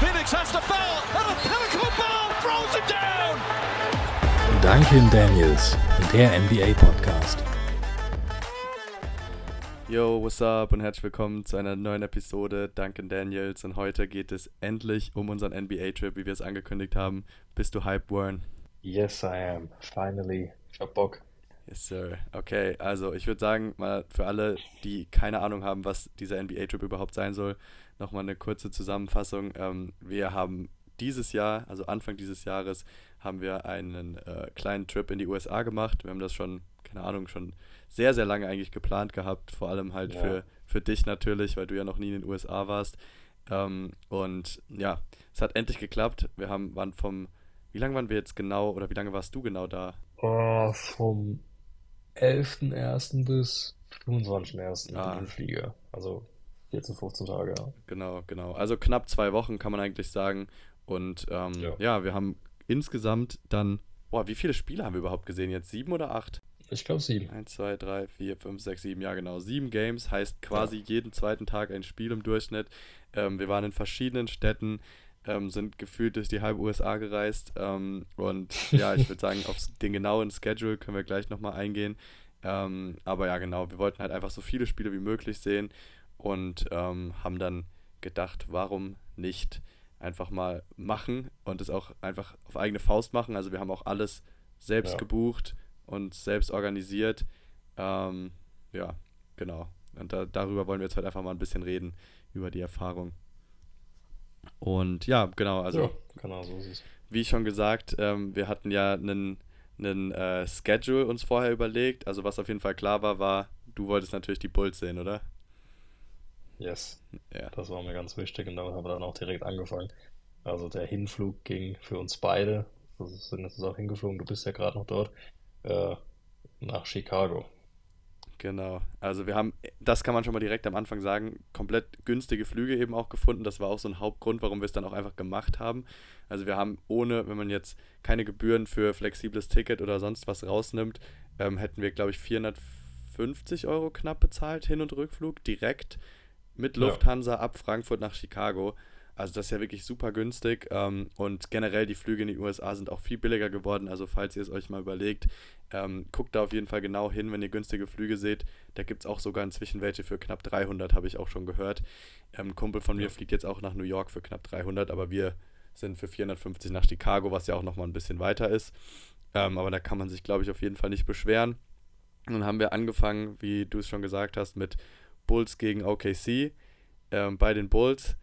Phoenix has the foul, and a pinnacle ball throws him down. Duncan Daniels, der NBA Podcast. Yo, what's up und herzlich willkommen zu einer neuen Episode Duncan Daniels und heute geht es endlich um unseren NBA-Trip, wie wir es angekündigt haben. Bist du hyped, Warren? Yes, I am. Finally. Ich hab Bock. Yes, sir. Okay, also ich würde sagen, mal für alle, die keine Ahnung haben, was dieser NBA-Trip überhaupt sein soll, nochmal eine kurze Zusammenfassung. Ähm, wir haben dieses Jahr, also Anfang dieses Jahres, haben wir einen äh, kleinen Trip in die USA gemacht. Wir haben das schon, keine Ahnung, schon sehr, sehr lange eigentlich geplant gehabt, vor allem halt Ja. für, für dich natürlich, weil du ja noch nie in den USA warst. Ähm, und ja, es hat endlich geklappt. Wir haben, waren vom, wie lange waren wir jetzt genau, oder wie lange warst du genau da? Oh, vom 11.01. bis 25.01. Ah. mit dem Flieger. Also 14, 15 Tage, ja. Genau, genau. Also knapp zwei Wochen kann man eigentlich sagen. Und ähm, Ja. ja. wir haben insgesamt dann, boah, wie viele Spiele haben wir überhaupt gesehen jetzt? Sieben oder acht? Ich glaube sieben. 1, 2, 3, 4, 5, 6, 7, ja genau. Sieben Games heißt quasi jeden zweiten Tag ein Spiel im Durchschnitt. Ähm, wir waren in verschiedenen Städten, ähm, sind gefühlt durch die halbe USA gereist. Ähm, und ja, ich würde sagen, auf den genauen Schedule können wir gleich nochmal eingehen. Ähm, aber ja, genau, wir wollten halt einfach so viele Spiele wie möglich sehen und ähm, haben dann gedacht, warum nicht einfach mal machen und es auch einfach auf eigene Faust machen. Also wir haben auch alles selbst Ja. gebucht und selbst organisiert. Ähm, ja, genau. Und da, darüber wollen wir jetzt heute einfach mal ein bisschen reden, über die Erfahrung. Und ja, genau, also ja, genau, so ist es. wie schon gesagt, ähm, wir hatten ja einen, einen äh, Schedule uns vorher überlegt. Also was auf jeden Fall klar war, war, du wolltest natürlich die Bulls sehen, oder? Yes, Ja. das war mir ganz wichtig und damit haben wir dann auch direkt angefangen. Also der Hinflug ging für uns beide, wir sind jetzt auch hingeflogen, du bist ja gerade noch dort, äh, nach Chicago. Genau. Also wir haben, das kann man schon mal direkt am Anfang sagen, komplett günstige Flüge eben auch gefunden. Das war auch so ein Hauptgrund, warum wir es dann auch einfach gemacht haben. Also wir haben ohne, wenn man jetzt keine Gebühren für flexibles Ticket oder sonst was rausnimmt, ähm, hätten wir, glaube ich, 450 Euro knapp bezahlt, Hin- und Rückflug, direkt mit Ja. Lufthansa ab Frankfurt nach Chicago. Also das ist ja wirklich super günstig ähm, und generell die Flüge in die USA sind auch viel billiger geworden. Also falls ihr es euch mal überlegt, ähm, guckt da auf jeden Fall genau hin, wenn ihr günstige Flüge seht. Da gibt es auch sogar inzwischen welche für knapp 300, habe ich auch schon gehört. Ähm, ein Kumpel von mir Ja. fliegt jetzt auch nach New York für knapp 300, aber wir sind für 450 nach Chicago, was ja auch nochmal ein bisschen weiter ist. Ähm, aber da kann man sich, glaube ich, auf jeden Fall nicht beschweren. Dann haben wir angefangen, wie du es schon gesagt hast, mit Bulls gegen OKC. Ähm, bei den Bulls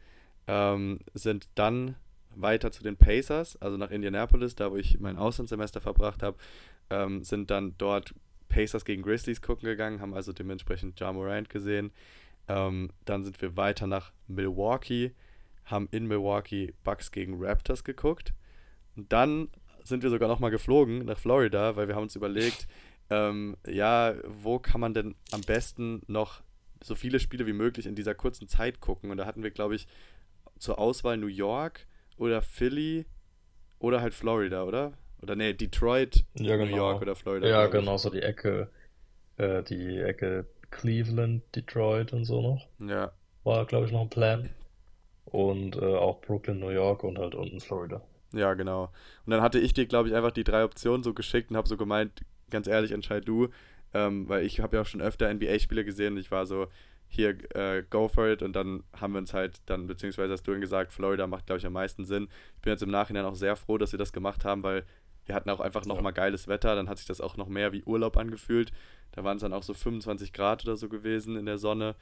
ähm, sind dann weiter zu den Pacers, also nach Indianapolis, da wo ich mein Auslandssemester verbracht habe, ähm, sind dann dort Pacers gegen Grizzlies gucken gegangen, haben also dementsprechend Ja Morant gesehen. Ähm, dann sind wir weiter nach Milwaukee, haben in Milwaukee Bucks gegen Raptors geguckt. Und dann sind wir sogar nochmal geflogen nach Florida, weil wir haben uns überlegt, ähm, ja, wo kann man denn am besten noch so viele Spiele wie möglich in dieser kurzen Zeit gucken? Und da hatten wir, glaube ich, zur Auswahl New York oder Philly oder halt Florida, oder? Oder nee, Detroit, Ja, New genau. York oder Florida. Ja, genau, so die Ecke, äh, die Ecke Cleveland, Detroit und so noch. Ja, War, glaube ich, noch ein Plan. Und äh, auch Brooklyn, New York und halt unten Florida. ja, genau. Und dann hatte ich dir, glaube ich, einfach die drei Optionen so geschickt und habe so gemeint, ganz ehrlich, entscheid du, ähm, weil ich habe ja auch schon öfter NBA-Spiele gesehen und ich war so, hier, äh, go for it und dann haben wir uns halt dann, beziehungsweise hast du dann gesagt, Florida macht, glaube ich, am meisten Sinn. Ich bin jetzt im Nachhinein auch sehr froh, dass wir das gemacht haben, weil wir hatten auch einfach nochmal geiles Wetter, dann hat sich das auch noch mehr wie Urlaub angefühlt. Da waren es dann auch so 25 Grad oder so gewesen in der Sonne.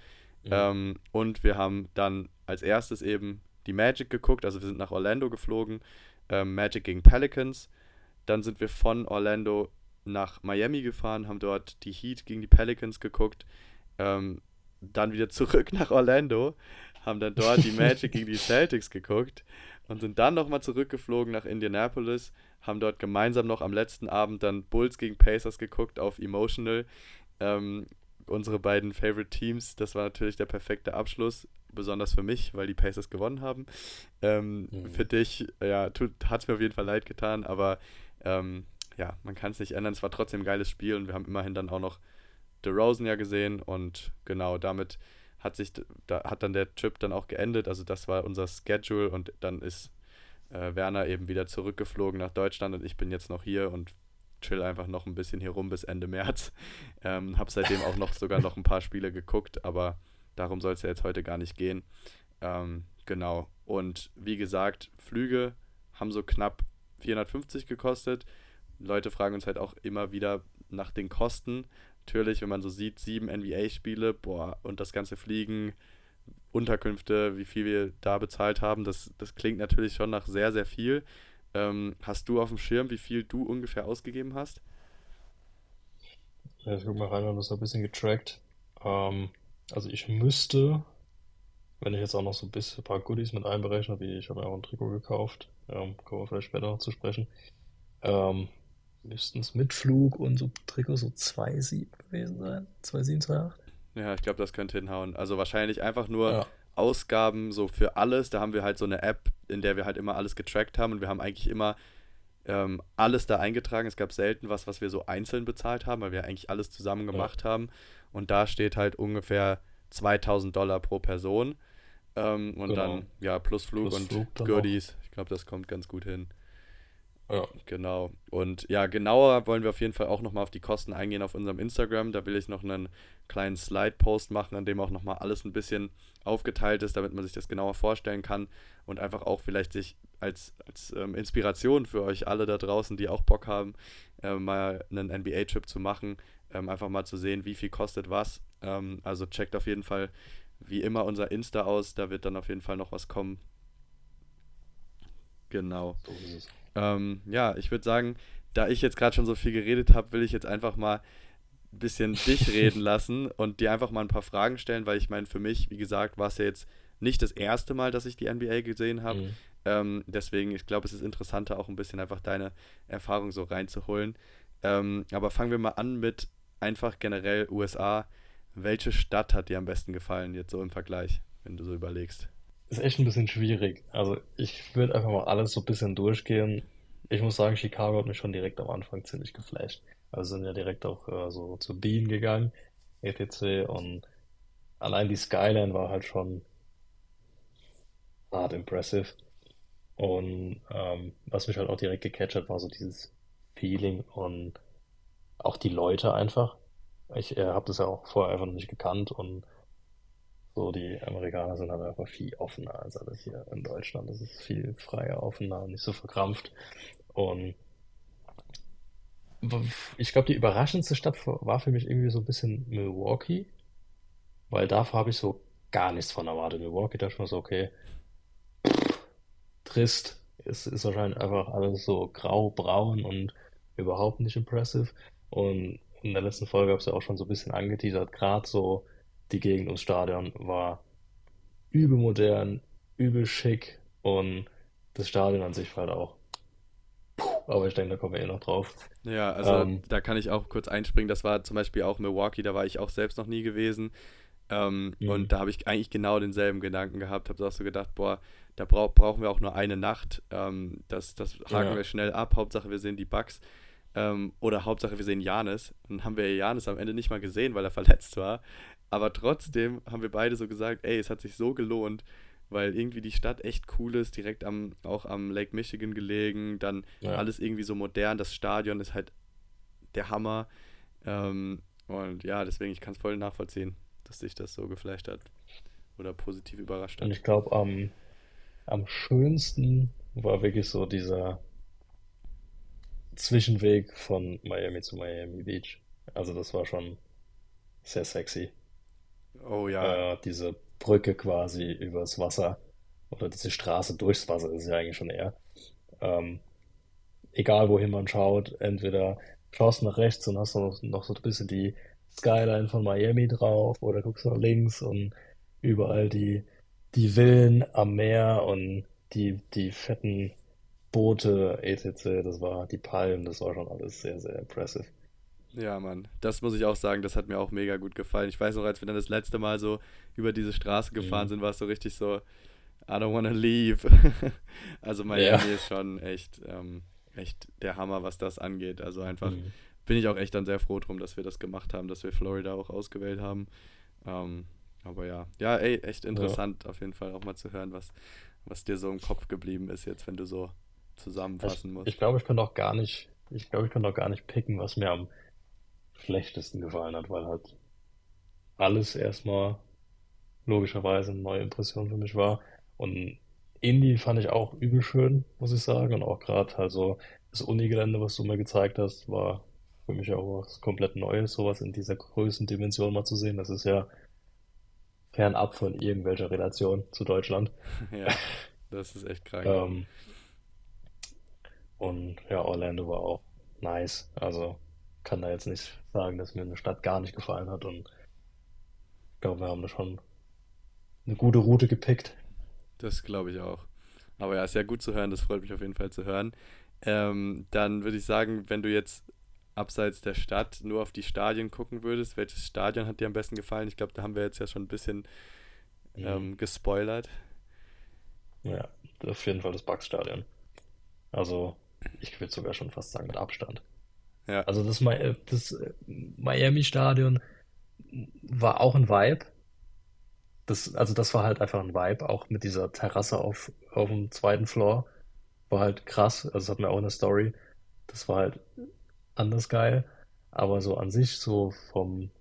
Ähm, und wir haben dann als erstes eben die Magic geguckt, also wir sind nach Orlando geflogen, ähm, Magic gegen Pelicans. Dann sind wir von Orlando nach Miami gefahren, haben dort die Heat gegen die Pelicans geguckt. Ähm, dann wieder zurück nach Orlando, haben dann dort die Magic gegen die Celtics geguckt und sind dann nochmal zurückgeflogen nach Indianapolis, haben dort gemeinsam noch am letzten Abend dann Bulls gegen Pacers geguckt auf Emotional. Ähm, unsere beiden Favorite Teams, das war natürlich der perfekte Abschluss, besonders für mich, weil die Pacers gewonnen haben. Ähm, Mhm. Für dich, ja, hat es mir auf jeden Fall leid getan, aber ähm, ja, man kann es nicht ändern. Es war trotzdem ein geiles Spiel und wir haben immerhin dann auch noch DeRozan ja gesehen und genau damit hat sich, da hat dann der Trip dann auch geendet. Also das war unser Schedule und dann ist äh, Werner eben wieder zurückgeflogen nach Deutschland und ich bin jetzt noch hier und chill einfach noch ein bisschen hier rum bis Ende März. Ähm, hab seitdem auch noch sogar noch ein paar Spiele geguckt, aber darum soll es ja jetzt heute gar nicht gehen. Ähm, genau. Und wie gesagt, Flüge haben so knapp 450 gekostet. Leute fragen uns halt auch immer wieder nach den Kosten. Natürlich, wenn man so sieht, sieben NBA-Spiele, boah, und das ganze Fliegen, Unterkünfte, wie viel wir da bezahlt haben, das, das klingt natürlich schon nach sehr, sehr viel. Ähm, hast du auf dem Schirm, wie viel du ungefähr ausgegeben hast? Ja, ich guck mal rein, wir haben das ein bisschen getrackt. Ähm, also ich müsste, wenn ich jetzt auch noch so ein bisschen ein paar Goodies mit einberechne, wie ich habe mir auch ein Trikot gekauft, ähm, kommen wir vielleicht später noch zu sprechen, ähm, müssten es mit Flug und so Trikot so 2,7 gewesen sein. 2,7, 2,8? Ja, ich glaube, das könnte hinhauen. Also wahrscheinlich einfach nur Ja. Ausgaben so für alles. Da haben wir halt so eine App, in der wir halt immer alles getrackt haben und wir haben eigentlich immer ähm, alles da eingetragen. Es gab selten was, was wir so einzeln bezahlt haben, weil wir eigentlich alles zusammen gemacht haben. Und da steht halt ungefähr 2000 Dollar pro Person. Ähm, und Genau. dann, ja, plus Flug Plus und Flug. Ich glaube, das kommt ganz gut hin. Ja. Genau. Und ja, genauer wollen wir auf jeden Fall auch nochmal auf die Kosten eingehen auf unserem Instagram. Da will ich noch einen kleinen Slide-Post machen, an dem auch nochmal alles ein bisschen aufgeteilt ist, damit man sich das genauer vorstellen kann und einfach auch vielleicht sich als, als ähm, Inspiration für euch alle da draußen, die auch Bock haben, äh, mal einen NBA-Trip zu machen, ähm, einfach mal zu sehen, wie viel kostet was. Ähm, also checkt auf jeden Fall wie immer unser Insta aus, da wird dann auf jeden Fall noch was kommen. Genau. So ist es. Ähm, ja, ich würde sagen, da ich jetzt gerade schon so viel geredet habe, will ich jetzt einfach mal ein bisschen dich reden lassen und dir einfach mal ein paar Fragen stellen, weil ich meine, für mich, wie gesagt, war es ja jetzt nicht das erste Mal, dass ich die NBA gesehen habe. Mhm. Ähm, deswegen, ich glaube, es ist interessanter, auch ein bisschen einfach deine Erfahrung so reinzuholen. Ähm, aber fangen wir mal an mit einfach generell USA. Welche Stadt hat dir am besten gefallen, jetzt so im Vergleich, wenn du so überlegst? Ist echt ein bisschen schwierig. Also ich würde einfach mal alles so ein bisschen durchgehen. Ich muss sagen, Chicago hat mich schon direkt am Anfang ziemlich geflasht. Also sind ja direkt auch äh, so zu Bean gegangen, etc. Und allein die Skyline war halt schon hart impressive. Und ähm, was mich halt auch direkt gecatcht hat, war so dieses Feeling und auch die Leute einfach. Ich äh, habe das ja auch vorher einfach noch nicht gekannt und so, die Amerikaner sind halt einfach viel offener als alles hier in Deutschland. Das ist viel freier, offener, nicht so verkrampft. Und ich glaube, die überraschendste Stadt war für mich irgendwie so ein bisschen Milwaukee, weil davor habe ich so gar nichts von erwartet. Milwaukee dachte ich mir so, okay, trist. Es ist wahrscheinlich einfach alles so grau-braun und überhaupt nicht impressive. Und in der letzten Folge habe ich es ja auch schon so ein bisschen angeteasert, gerade so die Gegend ums Stadion war übel modern, übel schick und das Stadion an sich war halt auch. Puh, aber ich denke, da kommen wir eh noch drauf. Ja, also Ähm, da kann ich auch kurz einspringen. Das war zum Beispiel auch Milwaukee, da war ich auch selbst noch nie gewesen. Ähm, Mhm. Und da habe ich eigentlich genau denselben Gedanken gehabt. Habe auch so gedacht, boah, da brau brauchen wir auch nur eine Nacht. Ähm, das, das haken Ja. wir schnell ab. Hauptsache, wir sehen die Bugs. Ähm, oder Hauptsache, wir sehen Janis. Dann haben wir Janis am Ende nicht mal gesehen, weil er verletzt war. Aber trotzdem haben wir beide so gesagt, ey, es hat sich so gelohnt, weil irgendwie die Stadt echt cool ist, direkt am, auch am Lake Michigan gelegen, dann Ja. alles irgendwie so modern, das Stadion ist halt der Hammer. Ähm, und ja, deswegen, ich kann es voll nachvollziehen, dass sich das so geflasht hat oder positiv überrascht Und hat. ich glaube, am, am schönsten war wirklich so dieser Zwischenweg von Miami zu Miami Beach. Also das war schon sehr sexy. Oh ja, Äh, diese Brücke quasi übers Wasser oder diese Straße durchs Wasser ist ja eigentlich schon eher. Ähm, egal wohin man schaut, entweder schaust nach rechts und hast noch, noch so ein bisschen die Skyline von Miami drauf oder guckst nach links und überall die, die Villen am Meer und die, die fetten Boote, etc. Das war die Palmen, das war schon alles sehr, sehr impressive. Ja, Mann. Das muss ich auch sagen, das hat mir auch mega gut gefallen. Ich weiß noch, als wir dann das letzte Mal so über diese Straße gefahren Mhm. sind, war es so richtig so, I don't wanna leave. Also Miami Ja. ist schon echt, ähm, echt der Hammer, was das angeht. Also einfach Mhm. bin ich auch echt dann sehr froh drum, dass wir das gemacht haben, dass wir Florida auch ausgewählt haben. Ähm, Aber ja, ja, ey, echt interessant ja. auf jeden Fall auch mal zu hören, was, was dir so im Kopf geblieben ist jetzt, wenn du so zusammenfassen ich, musst. Ich glaube, ich kann auch gar nicht, ich glaube, ich kann auch gar nicht picken, was mir am schlechtesten gefallen hat, weil halt alles erstmal logischerweise eine neue Impression für mich war. Und Indie fand ich auch übel schön, muss ich sagen. Und auch gerade also das Unigelände, was du mir gezeigt hast, war für mich auch was komplett Neues, sowas in dieser Größendimension mal zu sehen. Das ist ja fernab von irgendwelcher Relation zu Deutschland. Ja, das ist echt krank. ähm, und ja, Orlando war auch nice. Also kann da jetzt nicht sagen, dass mir eine Stadt gar nicht gefallen hat. Und ich glaube, wir haben da schon eine gute Route gepickt. Das glaube ich auch. Aber ja, ist ja gut zu hören, das freut mich auf jeden Fall zu hören. Ähm, dann würde ich sagen, wenn du jetzt abseits der Stadt nur auf die Stadien gucken würdest, welches Stadion hat dir am besten gefallen? Ich glaube, da haben wir jetzt ja schon ein bisschen mhm. ähm, gespoilert. Ja, auf jeden Fall das Bucks-Stadion. Also, ich würde sogar schon fast sagen mit Abstand. Ja. Also das, das Miami-Stadion war auch ein Vibe, das, also das war halt einfach ein Vibe, auch mit dieser Terrasse auf, auf dem zweiten Floor. War halt krass, also das hat mir auch eine Story. Das war halt anders geil. Aber so an sich, so vom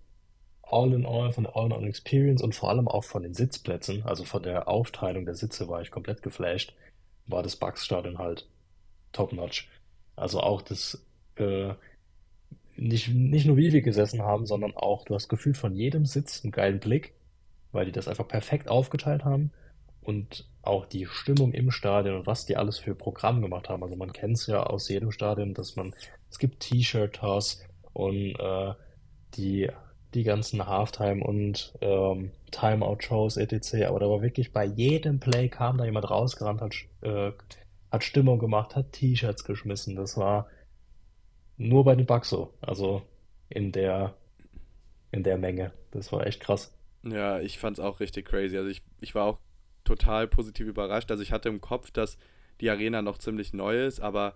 All-in-All, von der All-in-All Experience und vor allem auch von den Sitzplätzen, also von der Aufteilung der Sitze war ich komplett geflasht, war das Bucks-Stadion halt top-notch. Also auch das, äh, nicht, nicht nur wie wir gesessen haben, sondern auch, du hast gefühlt von jedem Sitz einen geilen Blick weil die das einfach perfekt aufgeteilt haben und auch die Stimmung im Stadion und was die alles für Programm gemacht haben. Also man kennt es ja aus jedem Stadion, dass man, es gibt T-Shirt-Toss und äh, die, die ganzen Halftime- und ähm, Timeout-Shows etc. Aber da war wirklich bei jedem Play kam da jemand rausgerannt, hat, äh, hat Stimmung gemacht, hat T-Shirts geschmissen. Das war nur bei den Bugs so. Also in der, in der Menge. Das war echt krass. Ja, ich fand es auch richtig crazy. Also ich, ich war auch total positiv überrascht. Also ich hatte im Kopf, dass die Arena noch ziemlich neu ist, aber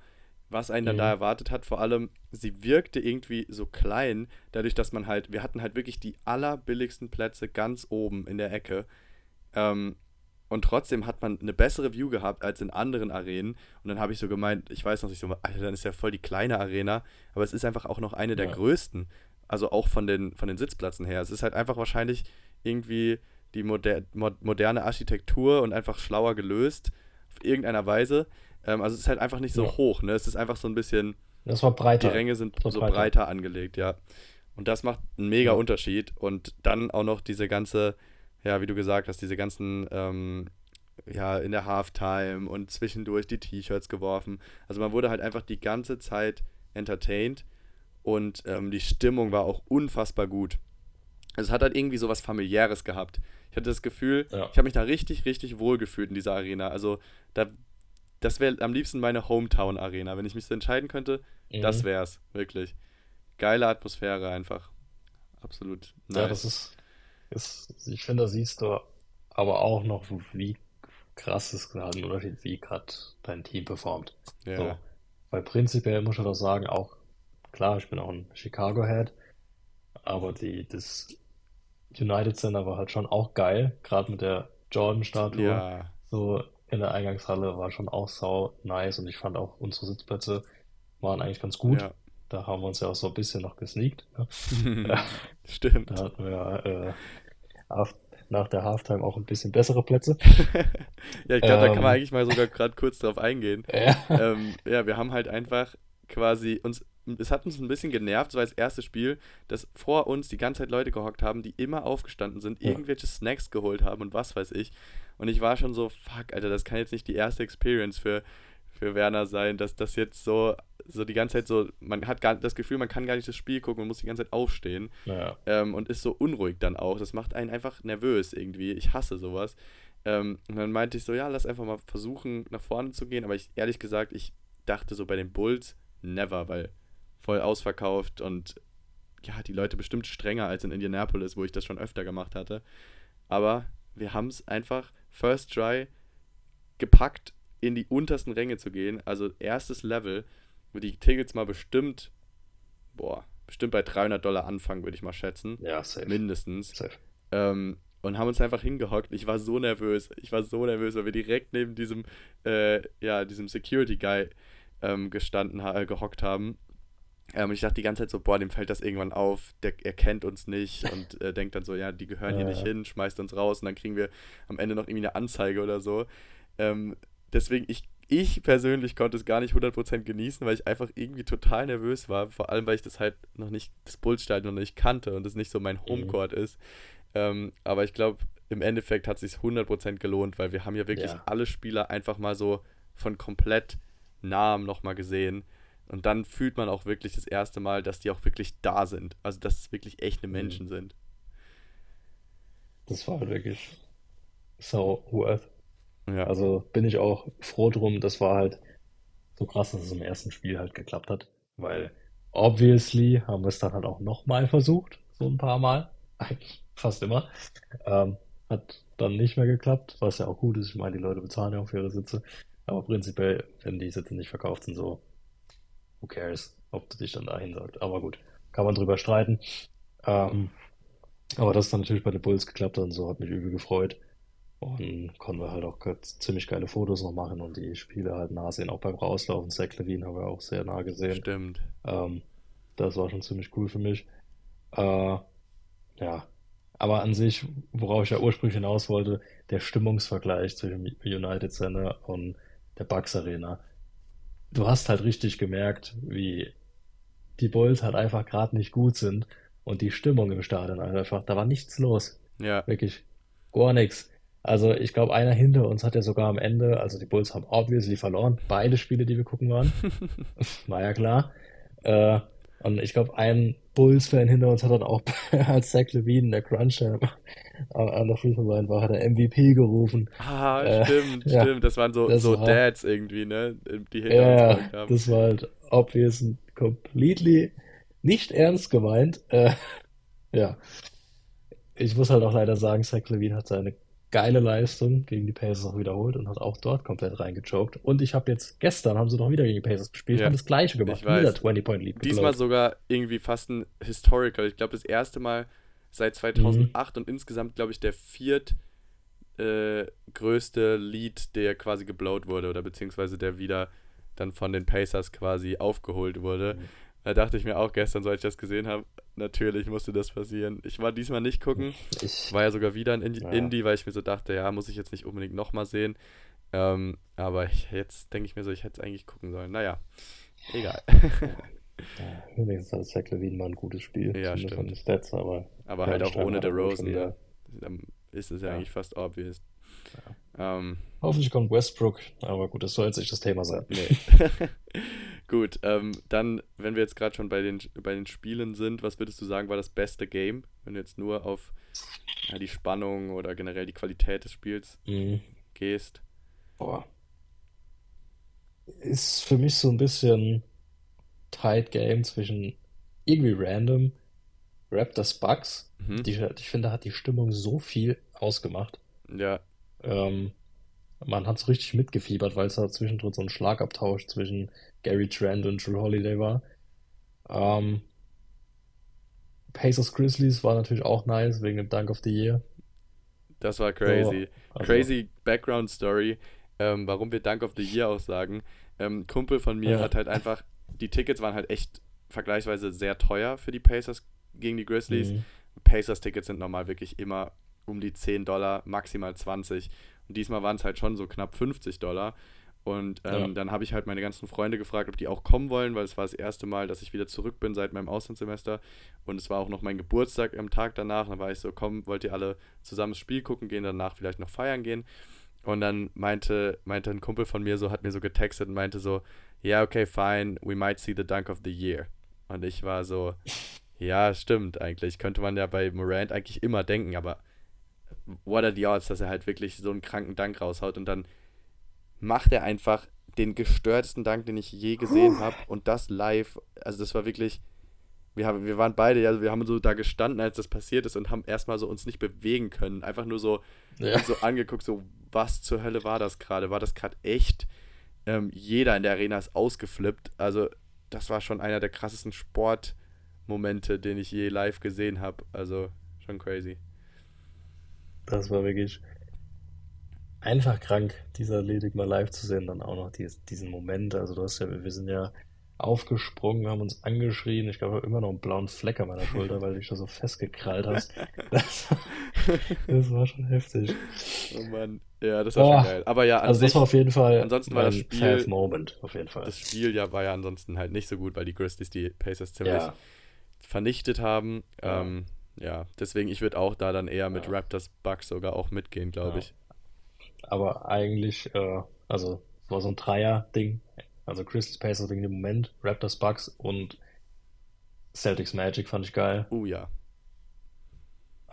was einen dann mhm. da erwartet hat, vor allem, sie wirkte irgendwie so klein, dadurch, dass man halt, wir hatten halt wirklich die allerbilligsten Plätze ganz oben in der Ecke. Ähm, und trotzdem hat man eine bessere View gehabt als in anderen Arenen. Und dann habe ich so gemeint, ich weiß noch nicht so, Alter, dann ist ja voll die kleine Arena, aber es ist einfach auch noch eine der ja. größten. Also auch von den, von den Sitzplätzen her. Es ist halt einfach wahrscheinlich irgendwie die moder moderne Architektur und einfach schlauer gelöst, auf irgendeiner Weise. Ähm, also es ist halt einfach nicht so ja. hoch, ne? Es ist einfach so ein bisschen. Das war breiter. Die Ränge sind so breiter. breiter. angelegt, ja. Und das macht einen mega ja. Unterschied. Und dann auch noch diese ganze, ja, wie du gesagt hast, diese ganzen, ähm, ja, in der Halftime und zwischendurch die T-Shirts geworfen. Also man wurde halt einfach die ganze Zeit entertained und ähm, die Stimmung war auch unfassbar gut. Also es hat halt irgendwie so was familiäres gehabt. Ich hatte das Gefühl, ja. ich habe mich da richtig, richtig wohl gefühlt in dieser Arena. Also da, das wäre am liebsten meine Hometown-Arena. Wenn ich mich so entscheiden könnte, mhm. das es, wirklich. Geile Atmosphäre einfach. Absolut. Nice. Ja, das ist, ist, ich finde, da siehst du aber auch noch, wie krass es gerade ein Unterschied, wie gerade dein Team performt. Ja. So. Weil prinzipiell muss ich doch sagen, auch klar, ich bin auch ein Chicago-Head, aber die, das United Center war halt schon auch geil, gerade mit der Jordan-Statue. Ja. So in der Eingangshalle war schon auch sau nice und ich fand auch unsere Sitzplätze waren eigentlich ganz gut. Ja. Da haben wir uns ja auch so ein bisschen noch gesneakt. Ne? Stimmt. Da hatten wir äh, nach der Halftime auch ein bisschen bessere Plätze. ja, ich glaube, ähm, da kann man ähm. eigentlich mal sogar gerade kurz drauf eingehen. Ja. Ähm, ja, wir haben halt einfach quasi uns es hat uns ein bisschen genervt, so als erstes Spiel, dass vor uns die ganze Zeit Leute gehockt haben, die immer aufgestanden sind, ja. irgendwelche Snacks geholt haben und was weiß ich. Und ich war schon so, fuck, Alter, das kann jetzt nicht die erste Experience für, für Werner sein, dass das jetzt so, so die ganze Zeit so, man hat gar das Gefühl, man kann gar nicht das Spiel gucken, man muss die ganze Zeit aufstehen. Ja. Ähm, und ist so unruhig dann auch. Das macht einen einfach nervös irgendwie. Ich hasse sowas. Ähm, und dann meinte ich so, ja, lass einfach mal versuchen, nach vorne zu gehen. Aber ich, ehrlich gesagt, ich dachte so bei den Bulls, never, weil voll ausverkauft und ja, die Leute bestimmt strenger als in Indianapolis, wo ich das schon öfter gemacht hatte. Aber wir haben es einfach First Try gepackt, in die untersten Ränge zu gehen. Also erstes Level, wo die Tickets mal bestimmt, boah, bestimmt bei 300 Dollar anfangen, würde ich mal schätzen. Ja, safe. Mindestens. Safe. Ähm, und haben uns einfach hingehockt. Ich war so nervös. Ich war so nervös, weil wir direkt neben diesem, äh, ja, diesem Security Guy ähm, gestanden, äh, gehockt haben. Ähm, und ich dachte die ganze Zeit so, boah, dem fällt das irgendwann auf, der, er kennt uns nicht und äh, denkt dann so, ja, die gehören hier nicht hin, schmeißt uns raus und dann kriegen wir am Ende noch irgendwie eine Anzeige oder so. Ähm, deswegen, ich, ich persönlich konnte es gar nicht 100% genießen, weil ich einfach irgendwie total nervös war, vor allem, weil ich das halt noch nicht, das Bullstadion noch nicht kannte und es nicht so mein mhm. Homecourt mhm. ist. Ähm, aber ich glaube, im Endeffekt hat es sich 100% gelohnt, weil wir haben ja wirklich ja. alle Spieler einfach mal so von komplett nahem nochmal gesehen. Und dann fühlt man auch wirklich das erste Mal, dass die auch wirklich da sind. Also, dass es wirklich echte mhm. Menschen mhm. sind. Das war wirklich so worth. Ja. Also bin ich auch froh drum. Das war halt so krass, dass es im ersten Spiel halt geklappt hat. Weil obviously haben wir es dann halt auch nochmal versucht. So ein paar Mal. Eigentlich fast immer. Ähm, hat dann nicht mehr geklappt, was ja auch gut ist. Ich meine, die Leute bezahlen ja auch für ihre Sitze. Aber prinzipiell, wenn die Sitze nicht verkauft sind, so who cares, ob du dich dann dahin sagst. Aber gut, kann man drüber streiten. Ähm, aber das dann natürlich bei den Bulls geklappt hat und so hat mich übel gefreut. Und konnten wir halt auch ziemlich geile Fotos noch machen und die Spiele halt nah sehen. Auch beim Rauslaufen, Zach Levine haben wir auch sehr nah gesehen. Stimmt. Ähm, das war schon ziemlich cool für mich. Äh, ja, aber an sich, worauf ich ja ursprünglich hinaus wollte, der Stimmungsvergleich zwischen United Center und der Bucks Arena du hast halt richtig gemerkt, wie die Bulls halt einfach gerade nicht gut sind und die Stimmung im Stadion halt einfach, da war nichts los. Ja. Wirklich gar nichts. Also ich glaube, einer hinter uns hat ja sogar am Ende, also die Bulls haben obviously verloren, beide Spiele, die wir gucken waren. war ja klar. Äh, und ich glaube, ein Bulls-Fan hinter uns hat dann auch als Zach Levine, der Cruncher, an der Free Line war, hat er MVP gerufen. Ah, äh, stimmt, ja, stimmt. Das waren so, das so war, Dads irgendwie, ne? Die hinter ja, uns haben. Das war halt obvious und completely nicht ernst gemeint. Äh, ja. Ich muss halt auch leider sagen, Zach Levine hat seine geile Leistung gegen die Pacers auch wiederholt und hat auch dort komplett reingechoked. Und ich habe jetzt, gestern haben sie noch wieder gegen die Pacers gespielt, ja. haben das gleiche gemacht, wieder 20-Point-Lead. Diesmal sogar irgendwie fast ein Historical. Ich glaube, das erste Mal seit 2008 mhm. und insgesamt, glaube ich, der viert äh, größte Lead, der quasi geblowt wurde oder beziehungsweise der wieder dann von den Pacers quasi aufgeholt wurde. Mhm. Da dachte ich mir auch gestern, so als ich das gesehen habe, natürlich musste das passieren. Ich war diesmal nicht gucken. Ich war ja sogar wieder in Indie, ja. Indie, weil ich mir so dachte, ja, muss ich jetzt nicht unbedingt nochmal sehen. Ähm, aber ich, jetzt denke ich mir so, ich hätte es eigentlich gucken sollen. Naja, egal. Ja, wenigstens hat Zach Levine mal ein gutes Spiel. Ja, stimmt. Stats, aber aber halt auch ohne der Rosen. Dann ist es ja, ja, eigentlich fast obvious. Ja. Ähm, Hoffentlich kommt Westbrook, aber gut, das soll jetzt nicht das Thema sein. Nee. gut, ähm, dann, wenn wir jetzt gerade schon bei den, bei den Spielen sind, was würdest du sagen, war das beste Game, wenn du jetzt nur auf ja, die Spannung oder generell die Qualität des Spiels mhm. gehst? Boah. Ist für mich so ein bisschen Tight Game zwischen irgendwie random Raptors Bucks. Mhm. Die, ich finde, hat die Stimmung so viel ausgemacht. Ja. Ähm, man hat es richtig mitgefiebert, weil es da zwischendrin so ein Schlagabtausch zwischen Gary Trent und Drew Holiday war. Ähm, Pacers Grizzlies war natürlich auch nice wegen dem Dunk of the Year. Das war crazy. So, also, crazy Background Story, ähm, warum wir Dunk of the Year auch sagen. Ähm, Kumpel von mir ja. hat halt einfach, die Tickets waren halt echt vergleichsweise sehr teuer für die Pacers gegen die Grizzlies. Mhm. Pacers-Tickets sind normal wirklich immer um die 10 Dollar, maximal 20. Und diesmal waren es halt schon so knapp 50 Dollar. Und ähm, ja. dann habe ich halt meine ganzen Freunde gefragt, ob die auch kommen wollen, weil es war das erste Mal, dass ich wieder zurück bin seit meinem Auslandssemester. Und es war auch noch mein Geburtstag am Tag danach. Und dann war ich so, komm, wollt ihr alle zusammen das Spiel gucken gehen, danach vielleicht noch feiern gehen? Und dann meinte, meinte ein Kumpel von mir so, hat mir so getextet und meinte so, ja, yeah, okay, fine, we might see the dunk of the year. Und ich war so, ja, stimmt eigentlich. Könnte man ja bei Morant eigentlich immer denken, aber what are the odds, dass er halt wirklich so einen kranken Dank raushaut und dann macht er einfach den gestörtesten Dank, den ich je gesehen habe und das live. Also das war wirklich, wir, haben, wir waren beide, also wir haben so da gestanden, als das passiert ist und haben erstmal so uns nicht bewegen können. Einfach nur so, ja. so angeguckt, so was zur Hölle war das gerade? War das gerade echt? Ähm, jeder in der Arena ist ausgeflippt. Also das war schon einer der krassesten Sport- Momente, den ich je live gesehen habe. Also schon crazy. Das war wirklich einfach krank, dieser Ledig mal live zu sehen, dann auch noch dies, diesen Moment. Also du hast ja, wir sind ja aufgesprungen, haben uns angeschrien. Ich glaube, immer noch einen blauen Fleck an meiner Schulter, weil du dich da so festgekrallt hast. Das, das war schon heftig. Oh Mann, ja, das war Boah. schon geil. Aber ja, Also das sich, war auf jeden Fall ansonsten war das Spiel- Moment, auf jeden Fall. das Spiel ja war ja ansonsten halt nicht so gut, weil die Grizzlies die Pacers ziemlich Ja, vernichtet haben. Ja. Ähm, ja, deswegen, ich würde auch da dann eher mit Ja. Raptors Bucks sogar auch mitgehen, glaube Ja. ich. aber eigentlich, äh, also es war so ein Dreier-Ding. Also Crystals Pacers wegen dem Moment, Raptors Bucks und Celtics Magic fand ich geil. Uh ja.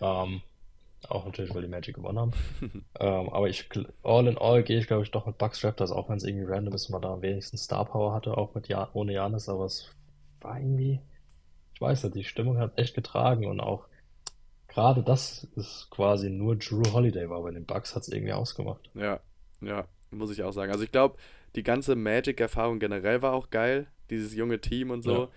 Ähm, auch natürlich, weil die Magic gewonnen haben. ähm, aber ich, all in all gehe ich, glaube ich, doch mit Bucks Raptors, auch wenn es irgendwie random ist und man da am wenigsten Star Power hatte, auch mit ja ohne Janis, aber es war irgendwie, ich weiß nicht, die Stimmung hat echt getragen und auch gerade das ist quasi nur Drew Holiday war, bei den Bucks hat es irgendwie ausgemacht. Ja, ja, muss ich auch sagen. Also ich glaube, die ganze Magic-Erfahrung generell war auch geil, dieses junge Team und so.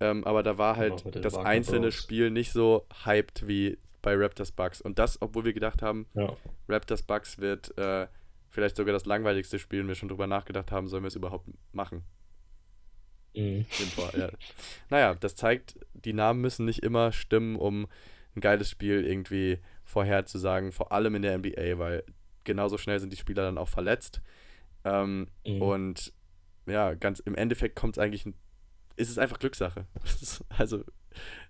Ähm, aber da war halt das Wagner einzelne Bros. Spiel nicht so hyped wie bei Raptors Bucks. Und das, obwohl wir gedacht haben, Ja. Raptors Bucks wird äh, vielleicht sogar das langweiligste Spiel und wir schon drüber nachgedacht haben, sollen wir es überhaupt machen. Mhm. Vor ja. Naja, das zeigt, die Namen müssen nicht immer stimmen, um ein geiles Spiel irgendwie vorherzusagen, vor allem in der NBA, weil genauso schnell sind die Spieler dann auch verletzt. Ähm, Mhm. Und ja, ganz im Endeffekt kommt es eigentlich, ein- ist es einfach Glückssache. also,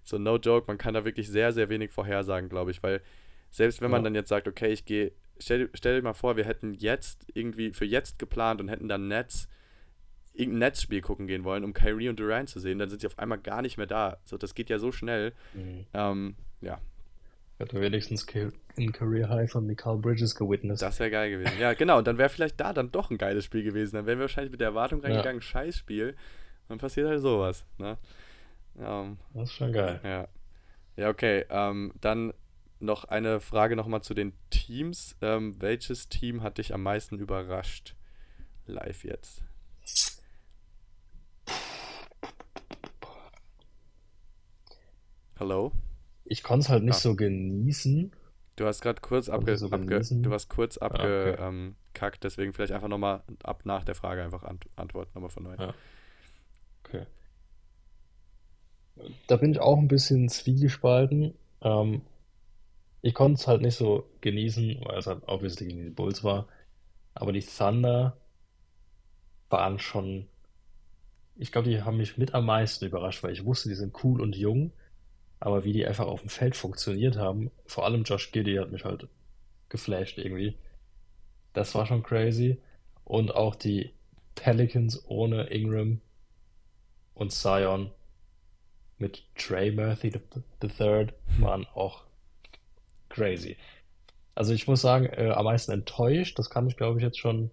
so no joke, man kann da wirklich sehr, sehr wenig vorhersagen, glaube ich, weil selbst wenn man Ja. dann jetzt sagt, okay, ich gehe, stell, stell dir mal vor, wir hätten jetzt irgendwie für jetzt geplant und hätten dann Nets, irgendein Netzspiel gucken gehen wollen, um Kyrie und Durant zu sehen, dann sind sie auf einmal gar nicht mehr da. So, das geht ja so schnell. Mhm. Ähm, ja, Hätte wenigstens ein Career High von Mikal Bridges gewitnessed. das wäre geil gewesen. Ja, genau, und dann wäre vielleicht da dann doch ein geiles Spiel gewesen. Dann wären wir wahrscheinlich mit der Erwartung Ja. reingegangen, scheiß Spiel. Dann passiert halt sowas. Ne? Ähm, Das ist schon geil. ja. Ja, okay. Ähm, dann noch eine Frage nochmal zu den Teams. Ähm, welches Team hat dich am meisten überrascht? Live jetzt. Hallo? Ich konnte es halt nicht Ah. so genießen. Du hast gerade kurz abge, so abge du warst kurz Ah, abge, okay. ähm, deswegen vielleicht einfach nochmal ab nach der Frage einfach ant antworten, nochmal von neu. Ja. Okay. Da bin ich auch ein bisschen zwiegespalten. Ähm, ich konnte es halt nicht so genießen, weil es halt obviously gegen die Bulls war. Aber die Thunder waren schon, ich glaube, die haben mich mit am meisten überrascht, weil ich wusste, die sind cool und jung. Aber wie die einfach auf dem Feld funktioniert haben, vor allem Josh Giddey hat mich halt geflasht irgendwie. Das war schon crazy. Und auch die Pelicans ohne Ingram und Zion mit Trey Murphy Third waren auch crazy. Also ich muss sagen, äh, am meisten enttäuscht, das kann ich glaube ich jetzt schon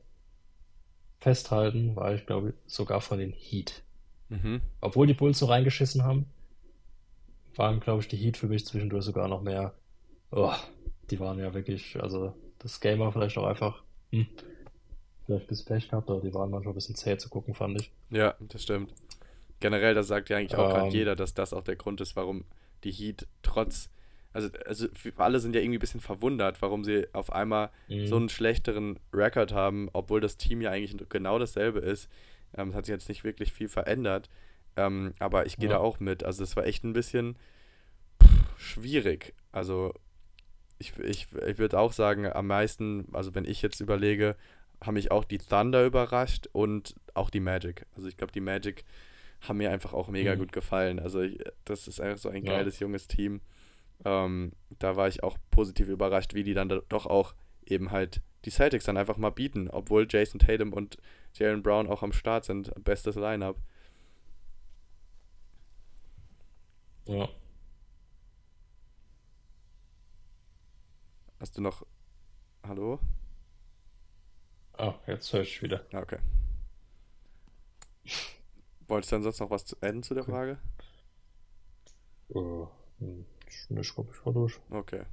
festhalten, war ich glaube sogar von den Heat. Mhm. Obwohl die Bulls so reingeschissen haben, waren glaube ich die Heat für mich zwischendurch sogar noch mehr. Oh, die waren ja wirklich, also das Game war vielleicht auch einfach, hm, vielleicht ein bisschen Pech gehabt, aber die waren manchmal ein bisschen zäh zu gucken, fand ich. Ja, das stimmt. Generell, das sagt ja eigentlich auch gerade Ähm. jeder, dass das auch der Grund ist, warum die Heat trotz, also, also alle sind ja irgendwie ein bisschen verwundert, warum sie auf einmal Mhm. so einen schlechteren Rekord haben, obwohl das Team ja eigentlich genau dasselbe ist. Ähm, es hat sich jetzt nicht wirklich viel verändert. Ähm, aber ich gehe Ja. da auch mit. Also es war echt ein bisschen pff, schwierig. Also ich, ich, ich würde auch sagen, am meisten, also wenn ich jetzt überlege, haben mich auch die Thunder überrascht und auch die Magic. Also ich glaube, die Magic haben mir einfach auch mega Mhm. gut gefallen. Also ich, das ist einfach so ein Ja. geiles, junges Team. Ähm, da war ich auch positiv überrascht, wie die dann da doch auch eben halt die Celtics dann einfach mal bieten, obwohl Jason Tatum und Jalen Brown auch am Start sind. Bestes Lineup. Ja. Hast du noch. Hallo? Ah, jetzt höre ich wieder. Ja, okay. Wolltest du dann sonst noch was zu adden zu der Frage? Hm, ich glaube, ich war durch. Okay.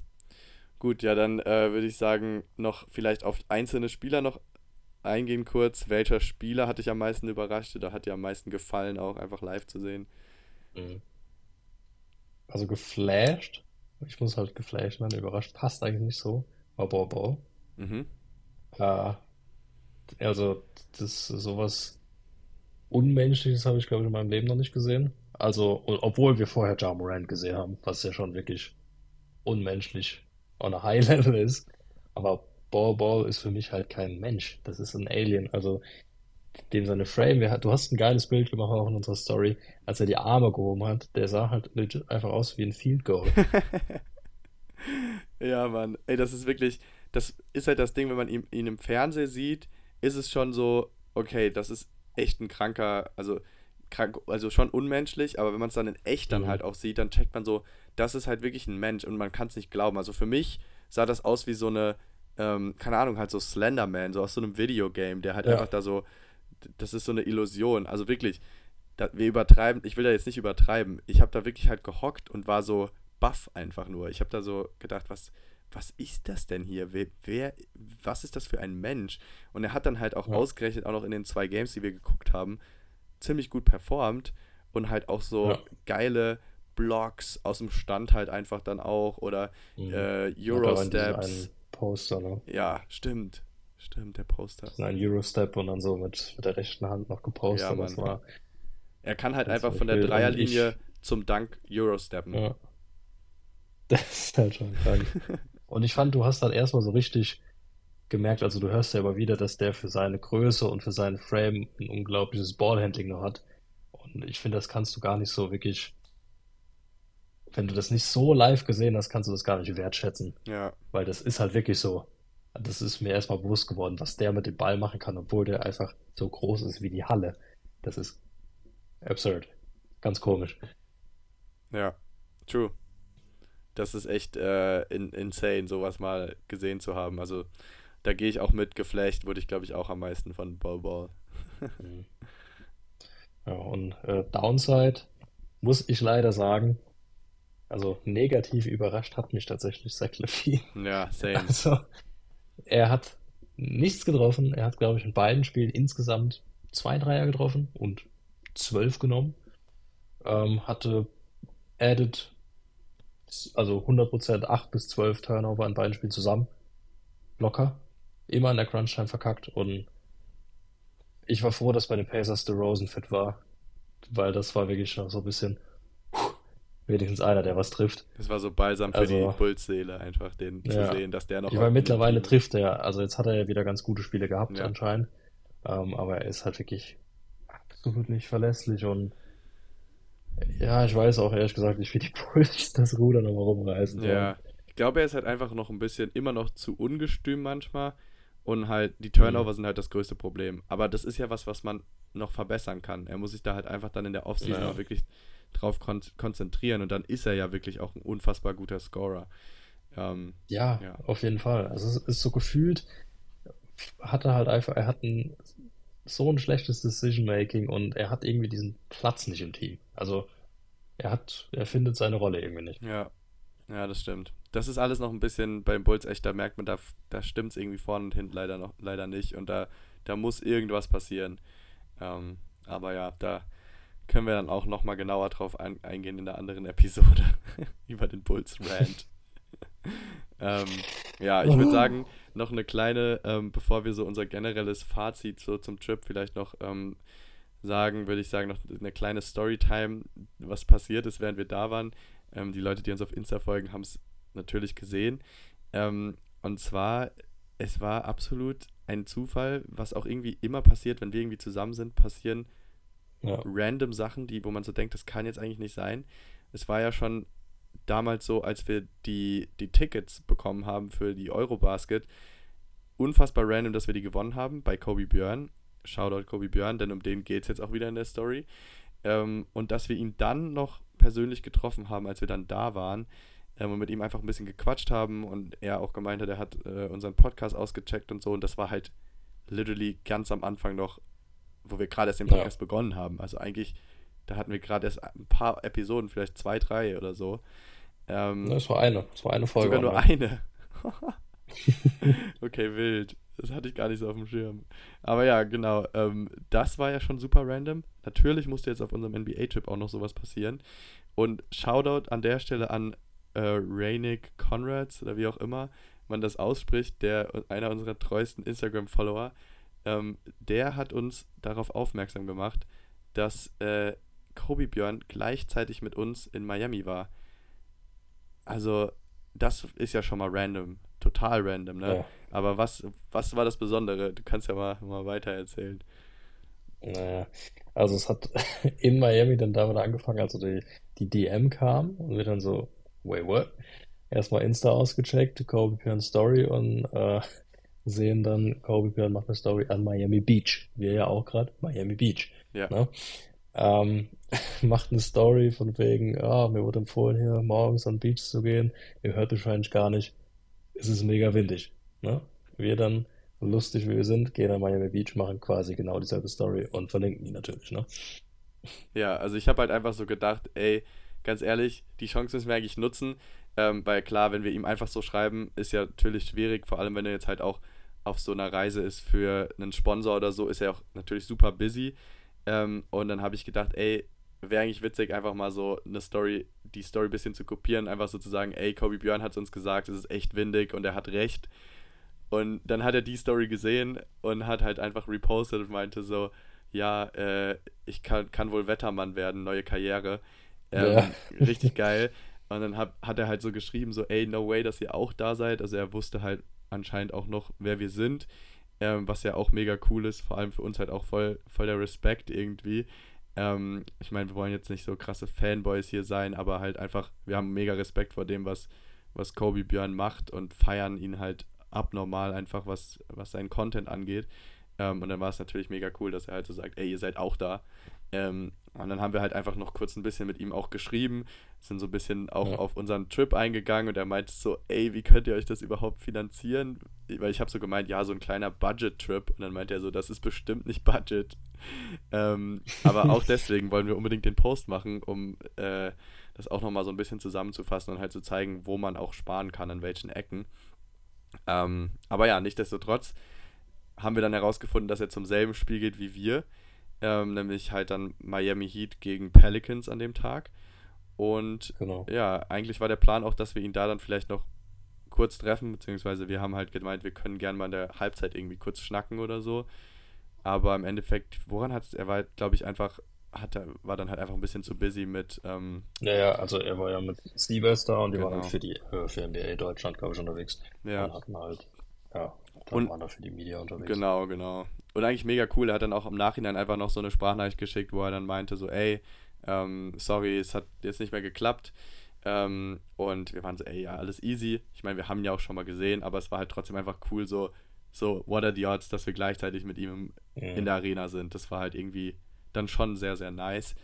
Gut, ja, dann äh, würde ich sagen, noch vielleicht auf einzelne Spieler noch eingehen kurz. Welcher Spieler hat dich am meisten überrascht oder hat dir am meisten gefallen, auch einfach live zu sehen? Mhm. Also geflasht. Ich muss halt geflasht werden, überrascht. Passt eigentlich nicht so. war Ball Ball. Mhm. Äh, also, das sowas Unmenschliches habe ich, glaube ich, in meinem Leben noch nicht gesehen. Also, obwohl wir vorher Ja Morant gesehen haben, was ja schon wirklich unmenschlich on a high level ist. Aber Ball Ball ist für mich halt kein Mensch. Das ist ein Alien. Also, dem seine Frame, du hast ein geiles Bild gemacht auch in unserer Story, als er die Arme gehoben hat. Der sah halt einfach aus wie ein Field Goal. ja, Mann. Ey, das ist wirklich, das ist halt das Ding, wenn man ihn, ihn im Fernsehen sieht, ist es schon so, okay, das ist echt ein kranker, also krank, also schon unmenschlich, aber wenn man es dann in echt dann mhm. halt auch sieht, dann checkt man so, das ist halt wirklich ein Mensch und man kann es nicht glauben. Also für mich sah das aus wie so eine, ähm, keine Ahnung, halt so Slenderman, so aus so einem Videogame, der halt ja. einfach da so, das ist so eine Illusion. Also wirklich, da, wir übertreiben, ich will da jetzt nicht übertreiben. Ich habe da wirklich halt gehockt und war so baff einfach nur. Ich habe da so gedacht, was, was ist das denn hier? Wer, wer, was ist das für ein Mensch? Und er hat dann halt auch ja. ausgerechnet, auch noch in den zwei Games, die wir geguckt haben, ziemlich gut performt und halt auch so ja. geile Blocks aus dem Stand halt einfach dann auch oder mhm. äh, Eurosteps. Poster, ne? Ja, stimmt. Stimmt, der Poster. Ein Eurostep und dann so mit, mit der rechten Hand noch gepostet. Ja, das war, er kann halt einfach von der Dreierlinie zum Dank Eurosteppen. Ja. Das ist halt schon krank. Und ich fand, du hast dann erstmal so richtig gemerkt, also du hörst ja immer wieder, dass der für seine Größe und für seinen Frame ein unglaubliches Ballhandling noch hat. Und ich finde, das kannst du gar nicht so wirklich, wenn du das nicht so live gesehen hast, kannst du das gar nicht wertschätzen. Ja. Weil das ist halt wirklich so. Das ist mir erstmal bewusst geworden, was der mit dem Ball machen kann, obwohl der einfach so groß ist wie die Halle. Das ist absurd. Ganz komisch. Ja, true das ist echt äh, in, insane, sowas mal gesehen zu haben. Also da gehe ich auch mit geflecht, wurde ich glaube ich auch am meisten von Ball Ball. Mhm. ja, und äh, Downside muss ich leider sagen, also negativ überrascht hat mich tatsächlich Zach Levine. Ja, same. Also er hat nichts getroffen. Er hat, glaube ich, in beiden Spielen insgesamt zwei Dreier getroffen und zwölf genommen. Ähm, hatte added also 100% 8 bis 12 Turnover in beiden Spielen zusammen. Locker. Immer in der Crunch-Time verkackt und ich war froh, dass bei den Pacers Rosen fit war, weil das war wirklich noch so ein bisschen wenigstens einer, der was trifft. Das war so balsam für also, die Bulls-Seele, einfach den ja. zu sehen, dass der noch. Ich meine, mittlerweile trifft er, also jetzt hat er ja wieder ganz gute Spiele gehabt ja. anscheinend, ähm, aber er ist halt wirklich absolut nicht verlässlich und ja, ich weiß auch ehrlich gesagt nicht, wie die Bulls das Ruder nochmal rumreißen. Ja, ich glaube, er ist halt einfach noch ein bisschen immer noch zu ungestüm manchmal. Und halt, die Turnover mhm. sind halt das größte Problem. Aber das ist ja was, was man noch verbessern kann. Er muss sich da halt einfach dann in der Offseason ja. auch wirklich drauf kon konzentrieren. Und dann ist er ja wirklich auch ein unfassbar guter Scorer. Ähm, ja, ja, auf jeden Fall. Also es ist so gefühlt, hat er halt einfach, er hat ein so ein schlechtes Decision-Making und er hat irgendwie diesen Platz nicht im Team. Also er hat, er findet seine Rolle irgendwie nicht. Ja, ja, das stimmt. Das ist alles noch ein bisschen beim Bulls echt, da merkt man, da, da stimmt es irgendwie vorne und hinten leider noch, leider nicht. Und da, da muss irgendwas passieren. Ähm, aber ja, da können wir dann auch nochmal genauer drauf ein, eingehen in der anderen Episode über den Bulls Rant. ähm, ja, ich würde sagen, noch eine kleine, ähm, bevor wir so unser generelles Fazit so zum Trip vielleicht noch ähm, sagen, würde ich sagen, noch eine kleine Storytime, was passiert ist, während wir da waren. Ähm, die Leute, die uns auf Insta folgen, haben es natürlich gesehen. Ähm, und zwar, es war absolut ein Zufall, was auch irgendwie immer passiert, wenn wir irgendwie zusammen sind, passieren ja. random Sachen, die, wo man so denkt, das kann jetzt eigentlich nicht sein. Es war ja schon damals so, als wir die, die Tickets bekommen haben für die Eurobasket, unfassbar random, dass wir die gewonnen haben bei Kobe Björn. Shoutout Kobe Björn, denn um den geht es jetzt auch wieder in der Story. Ähm, und dass wir ihn dann noch persönlich getroffen haben, als wir dann da waren ähm, und mit ihm einfach ein bisschen gequatscht haben und er auch gemeint hat, er hat äh, unseren Podcast ausgecheckt und so. Und das war halt literally ganz am Anfang noch, wo wir gerade erst den Podcast ja. begonnen haben. Also eigentlich, da hatten wir gerade erst ein paar Episoden, vielleicht zwei, drei oder so. Ähm, das war eine, das war eine Folge. Sogar nur eine. okay, wild. Das hatte ich gar nicht so auf dem Schirm. Aber ja, genau. Ähm, das war ja schon super random. Natürlich musste jetzt auf unserem NBA-Trip auch noch sowas passieren. Und Shoutout an der Stelle an äh, Rainick Conrads oder wie auch immer. man das ausspricht, der einer unserer treuesten Instagram-Follower, ähm, der hat uns darauf aufmerksam gemacht, dass äh, Kobe Björn gleichzeitig mit uns in Miami war. Also, das ist ja schon mal random. Total random, ne? Ja. Aber was, was war das Besondere? Du kannst ja mal, mal weiter erzählen. Naja, also es hat in Miami dann damit angefangen, also die, die DM kam und wir dann so, wait, what? Erstmal Insta ausgecheckt, Kobe Björn Story und äh, sehen dann, Kobe Björn macht eine Story an Miami Beach. Wir ja auch gerade, Miami Beach. Ja. Ne? Ähm, macht eine Story von wegen, ah, mir wurde empfohlen, hier morgens an den Beach zu gehen. Ihr hört wahrscheinlich gar nicht, es ist mega windig. Ne? Wir dann, lustig wie wir sind, gehen an Miami Beach, machen quasi genau dieselbe Story und verlinken die natürlich. Ne? Ja, also ich habe halt einfach so gedacht, ey, ganz ehrlich, die Chance müssen wir eigentlich nutzen, ähm, weil klar, wenn wir ihm einfach so schreiben, ist ja natürlich schwierig, vor allem wenn er jetzt halt auch auf so einer Reise ist für einen Sponsor oder so, ist er auch natürlich super busy. Ähm, und dann habe ich gedacht, ey, wäre eigentlich witzig, einfach mal so eine Story, die Story ein bisschen zu kopieren, einfach so zu sagen, ey, Kobe Björn hat es uns gesagt, es ist echt windig und er hat recht. Und dann hat er die Story gesehen und hat halt einfach repostet und meinte so, ja, äh, ich kann, kann wohl Wettermann werden, neue Karriere. Ähm, Ja. Richtig geil. Und dann hat, hat er halt so geschrieben, so, ey, no way, dass ihr auch da seid. Also er wusste halt anscheinend auch noch, wer wir sind. Ähm, was ja auch mega cool ist, vor allem für uns halt auch voll, voll der Respekt irgendwie. Ähm, ich meine, wir wollen jetzt nicht so krasse Fanboys hier sein, aber halt einfach, wir haben mega Respekt vor dem, was, was Kobe Björn macht und feiern ihn halt abnormal einfach, was, was seinen Content angeht. Ähm, und dann war es natürlich mega cool, dass er halt so sagt, ey, ihr seid auch da. Ähm, und dann haben wir halt einfach noch kurz ein bisschen mit ihm auch geschrieben, sind so ein bisschen auch Ja. auf unseren Trip eingegangen und er meinte so, ey, wie könnt ihr euch das überhaupt finanzieren? Weil ich habe so gemeint, ja, so ein kleiner Budget-Trip. Und dann meinte er so, das ist bestimmt nicht Budget. Ähm, aber auch deswegen wollen wir unbedingt den Post machen, um äh, das auch nochmal so ein bisschen zusammenzufassen und halt zu zeigen, wo man auch sparen kann, an welchen Ecken. Ähm, aber ja, nichtsdestotrotz haben wir dann herausgefunden, dass er zum selben Spiel geht wie wir, ähm, nämlich halt dann Miami Heat gegen Pelicans an dem Tag. Und Genau. ja, eigentlich war der Plan auch, dass wir ihn da dann vielleicht noch kurz treffen, beziehungsweise wir haben halt gemeint, wir können gerne mal in der Halbzeit irgendwie kurz schnacken oder so. Aber im Endeffekt, woran hat es, er war, glaube ich, einfach, hat er, war dann halt einfach ein bisschen zu busy mit, ähm, Ja, ja, also er war ja mit Siebers da und die waren Genau. dann für die äh, für NBA Deutschland, glaube ich, unterwegs. ja, Und hatten halt, ja, dann Und- waren da für die Media unterwegs. Genau, genau. Und eigentlich mega cool. Er hat dann auch im Nachhinein einfach noch so eine Sprachnachricht geschickt, wo er dann meinte, so, ey, ähm, sorry, es hat jetzt nicht mehr geklappt. Ähm, und wir waren so, ey, ja, alles easy. Ich meine, wir haben ihn ja auch schon mal gesehen, aber es war halt trotzdem einfach cool, so, so, what are the odds, dass wir gleichzeitig mit ihm Mhm. in der Arena sind. Das war halt irgendwie dann schon sehr, sehr nice.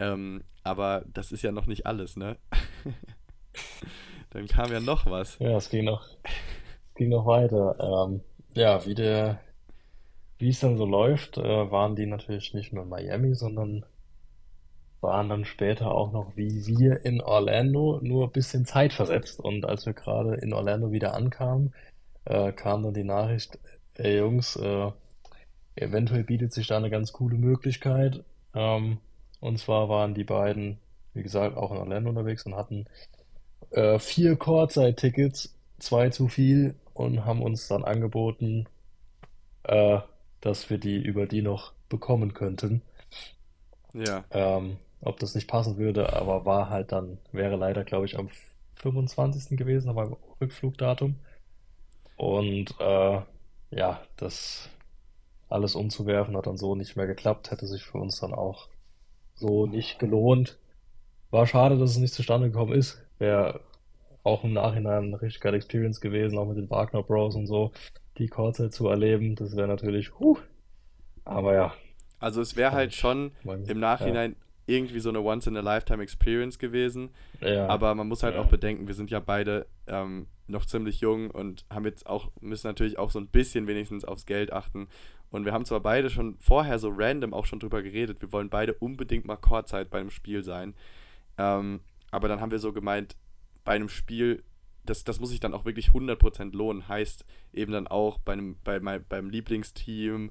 Ähm, aber das ist ja noch nicht alles, ne? dann kam ja noch was. Ja, es ging noch, ging noch weiter. Ähm, ja, wie der, wie es dann so läuft, äh, waren die natürlich nicht nur in Miami, sondern waren dann später auch noch wie wir in Orlando, nur ein bisschen zeitversetzt. Und als wir gerade in Orlando wieder ankamen, äh, kam dann die Nachricht, ey Jungs, äh, eventuell bietet sich da eine ganz coole Möglichkeit. Ähm, und zwar waren die beiden, wie gesagt, auch in Orlando unterwegs und hatten äh, vier Courtside-Tickets, zwei zu viel und haben uns dann angeboten, äh, dass wir die über die noch bekommen könnten. Ja, Ähm, ob das nicht passen würde, aber war halt dann, wäre leider, glaube ich, am 25. gewesen, aber Rückflugdatum. Und äh, ja, das alles umzuwerfen hat dann so nicht mehr geklappt, hätte sich für uns dann auch so nicht gelohnt. War schade, dass es nicht zustande gekommen ist. Wäre auch im Nachhinein eine richtig geile Experience gewesen, auch mit den Wagner Bros und so, die Kurzzeit zu erleben. Das wäre natürlich, huh. Aber ja, also es wäre halt schon man- im Nachhinein irgendwie so eine Once-in-a-Lifetime-Experience gewesen. ja, ja, Aber man muss halt Ja. auch bedenken, wir sind ja beide ähm, noch ziemlich jung und haben jetzt auch, müssen natürlich auch so ein bisschen wenigstens aufs Geld achten. Und wir haben zwar beide schon vorher so random auch schon drüber geredet, wir wollen beide unbedingt mal Chorzeit bei einem Spiel sein. Ähm, aber dann haben wir so gemeint, bei einem Spiel, das, das muss sich dann auch wirklich 100% lohnen. Heißt eben dann auch bei einem, bei, mein, beim Lieblingsteam,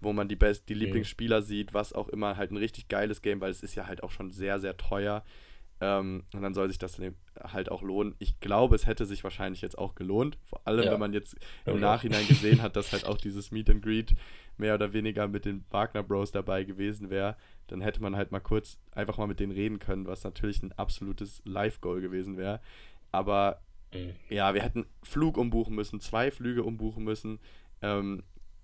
wo man die, best, die Mhm. Lieblingsspieler sieht, was auch immer, halt ein richtig geiles Game, weil es ist ja halt auch schon sehr, sehr teuer. Ähm, und dann soll sich das halt auch lohnen. Ich glaube, es hätte sich wahrscheinlich jetzt auch gelohnt. Vor allem, ja. wenn man jetzt im ja. Nachhinein gesehen hat, dass halt auch dieses Meet and Greet mehr oder weniger mit den Wagner Bros dabei gewesen wäre. Dann hätte man halt mal kurz einfach mal mit denen reden können, was natürlich ein absolutes Live-Goal gewesen wäre. Aber mhm. ja, wir hätten Flug umbuchen müssen, zwei Flüge umbuchen müssen. Ähm,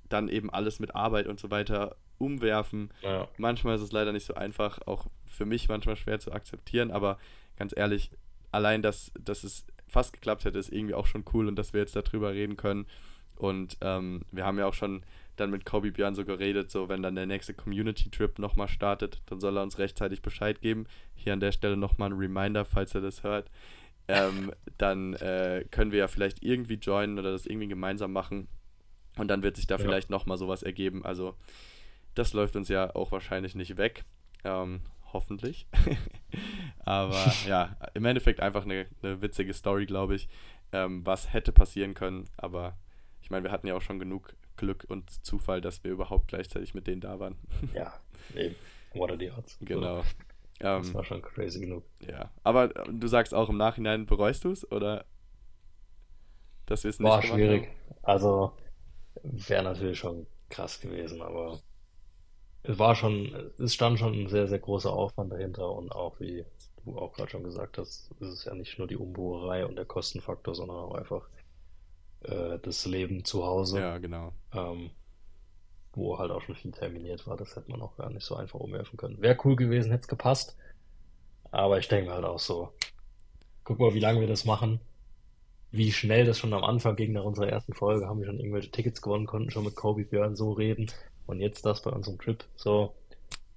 dann eben alles mit Arbeit und so weiter umwerfen. Ja. Manchmal ist es leider nicht so einfach, auch für mich manchmal schwer zu akzeptieren, aber ganz ehrlich, allein, dass, dass es fast geklappt hätte, ist irgendwie auch schon cool und dass wir jetzt darüber reden können. Und ähm, wir haben ja auch schon dann mit Kobe Björn so geredet, so wenn dann der nächste Community-Trip nochmal startet, dann soll er uns rechtzeitig Bescheid geben. Hier an der Stelle nochmal ein Reminder, falls er das hört. Ähm, dann äh, können wir ja vielleicht irgendwie joinen oder das irgendwie gemeinsam machen. Und dann wird sich da ja. vielleicht nochmal sowas ergeben. Also das läuft uns ja auch wahrscheinlich nicht weg. Ähm, hoffentlich. Aber ja, im Endeffekt einfach eine, eine witzige Story, glaube ich, ähm, was hätte passieren können. Aber ich meine, wir hatten ja auch schon genug Glück und Zufall, dass wir überhaupt gleichzeitig mit denen da waren. ja, eben. What are the odds? Genau. das ähm, war schon crazy genug. Ja, aber du sagst auch im Nachhinein, bereust du es oder dass wir es nicht War schwierig. Haben? Also wäre natürlich schon krass gewesen, aber es war schon, es stand schon ein sehr, sehr großer Aufwand dahinter und auch, wie du auch gerade schon gesagt hast, ist es ja nicht nur die Umbucherei und der Kostenfaktor, sondern auch einfach äh, das Leben zu Hause. Ja, genau. Ähm, wo halt auch schon viel terminiert war. Das hätte man auch gar nicht so einfach umwerfen können. Wäre cool gewesen, hätte es gepasst. Aber ich denke halt auch so, guck mal, wie lange wir das machen. Wie schnell das schon am Anfang ging nach unserer ersten Folge, haben wir schon irgendwelche Tickets gewonnen, konnten schon mit Kobe Björn so reden. Und jetzt das bei unserem Trip. So,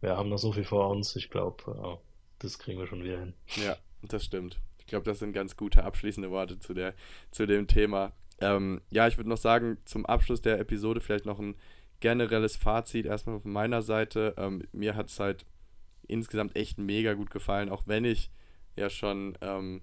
wir haben noch so viel vor uns. Ich glaube, äh, das kriegen wir schon wieder hin. Ja, das stimmt. Ich glaube, das sind ganz gute abschließende Worte zu, der, zu dem Thema. Ähm, ja, ich würde noch sagen, zum Abschluss der Episode vielleicht noch ein generelles Fazit erstmal von meiner Seite. Ähm, mir hat es halt insgesamt echt mega gut gefallen, auch wenn ich ja schon, ähm,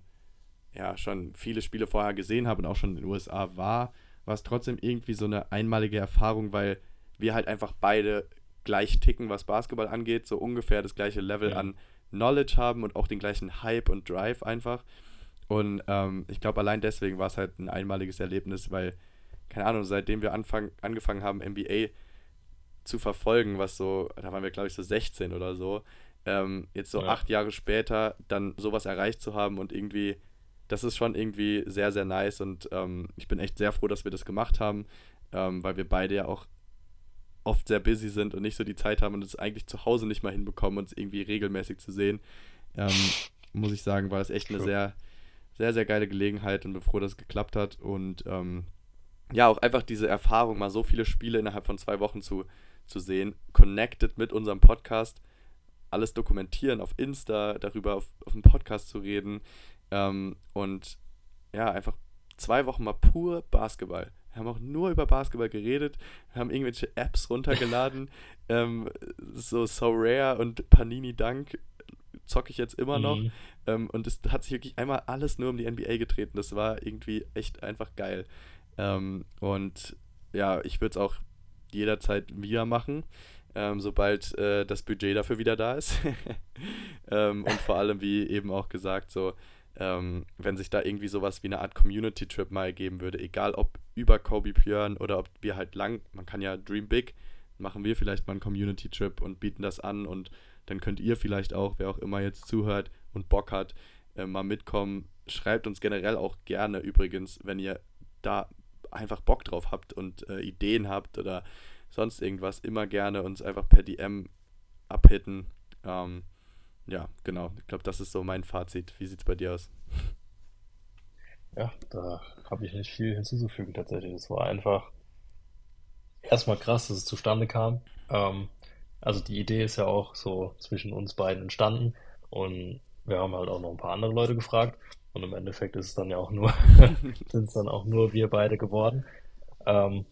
ja, schon viele Spiele vorher gesehen habe und auch schon in den USA war, war es trotzdem irgendwie so eine einmalige Erfahrung, weil wir halt einfach beide gleich ticken, was Basketball angeht, so ungefähr das gleiche Level ja. an Knowledge haben und auch den gleichen Hype und Drive einfach. Und ähm, ich glaube, allein deswegen war es halt ein einmaliges Erlebnis, weil, keine Ahnung, seitdem wir anfang, angefangen haben, NBA zu verfolgen, was so, da waren wir, glaube ich, so 16 oder so, ähm, jetzt so ja. acht Jahre später dann sowas erreicht zu haben und irgendwie, das ist schon irgendwie sehr, sehr nice und ähm, ich bin echt sehr froh, dass wir das gemacht haben, ähm, weil wir beide ja auch oft sehr busy sind und nicht so die Zeit haben und es eigentlich zu Hause nicht mal hinbekommen, uns irgendwie regelmäßig zu sehen, ähm, muss ich sagen, war das echt eine sehr, sehr, sehr geile Gelegenheit und bin froh, dass es geklappt hat. Und ähm, ja, auch einfach diese Erfahrung, mal so viele Spiele innerhalb von zwei Wochen zu, zu sehen, connected mit unserem Podcast, alles dokumentieren auf Insta, darüber auf, auf dem Podcast zu reden ähm, und ja, einfach zwei Wochen mal pur Basketball. Wir haben auch nur über Basketball geredet, wir haben irgendwelche Apps runtergeladen, ähm, so So Rare und Panini Dank zocke ich jetzt immer noch. Mhm. Ähm, und es hat sich wirklich einmal alles nur um die NBA getreten. Das war irgendwie echt einfach geil. Ähm, und ja, ich würde es auch jederzeit wieder machen, ähm, sobald äh, das Budget dafür wieder da ist. Ähm, und vor allem, wie eben auch gesagt, so ähm, wenn sich da irgendwie sowas wie eine Art Community-Trip mal ergeben würde, egal ob über Kobe Björn oder ob wir halt lang, man kann ja Dream Big, machen wir vielleicht mal einen Community-Trip und bieten das an und dann könnt ihr vielleicht auch, wer auch immer jetzt zuhört und Bock hat, äh, mal mitkommen. Schreibt uns generell auch gerne übrigens, wenn ihr da einfach Bock drauf habt und äh, Ideen habt oder sonst irgendwas, immer gerne uns einfach per DM abhitten. Ähm, ja, genau. Ich glaube, das ist so mein Fazit. Wie sieht es bei dir aus? Ja, da habe ich nicht viel hinzuzufügen tatsächlich. Es war einfach erstmal krass, dass es zustande kam. Ähm, also die Idee ist ja auch so zwischen uns beiden entstanden und wir haben halt auch noch ein paar andere Leute gefragt und im Endeffekt ist es dann ja auch nur, sind es dann auch nur wir beide geworden. Ähm,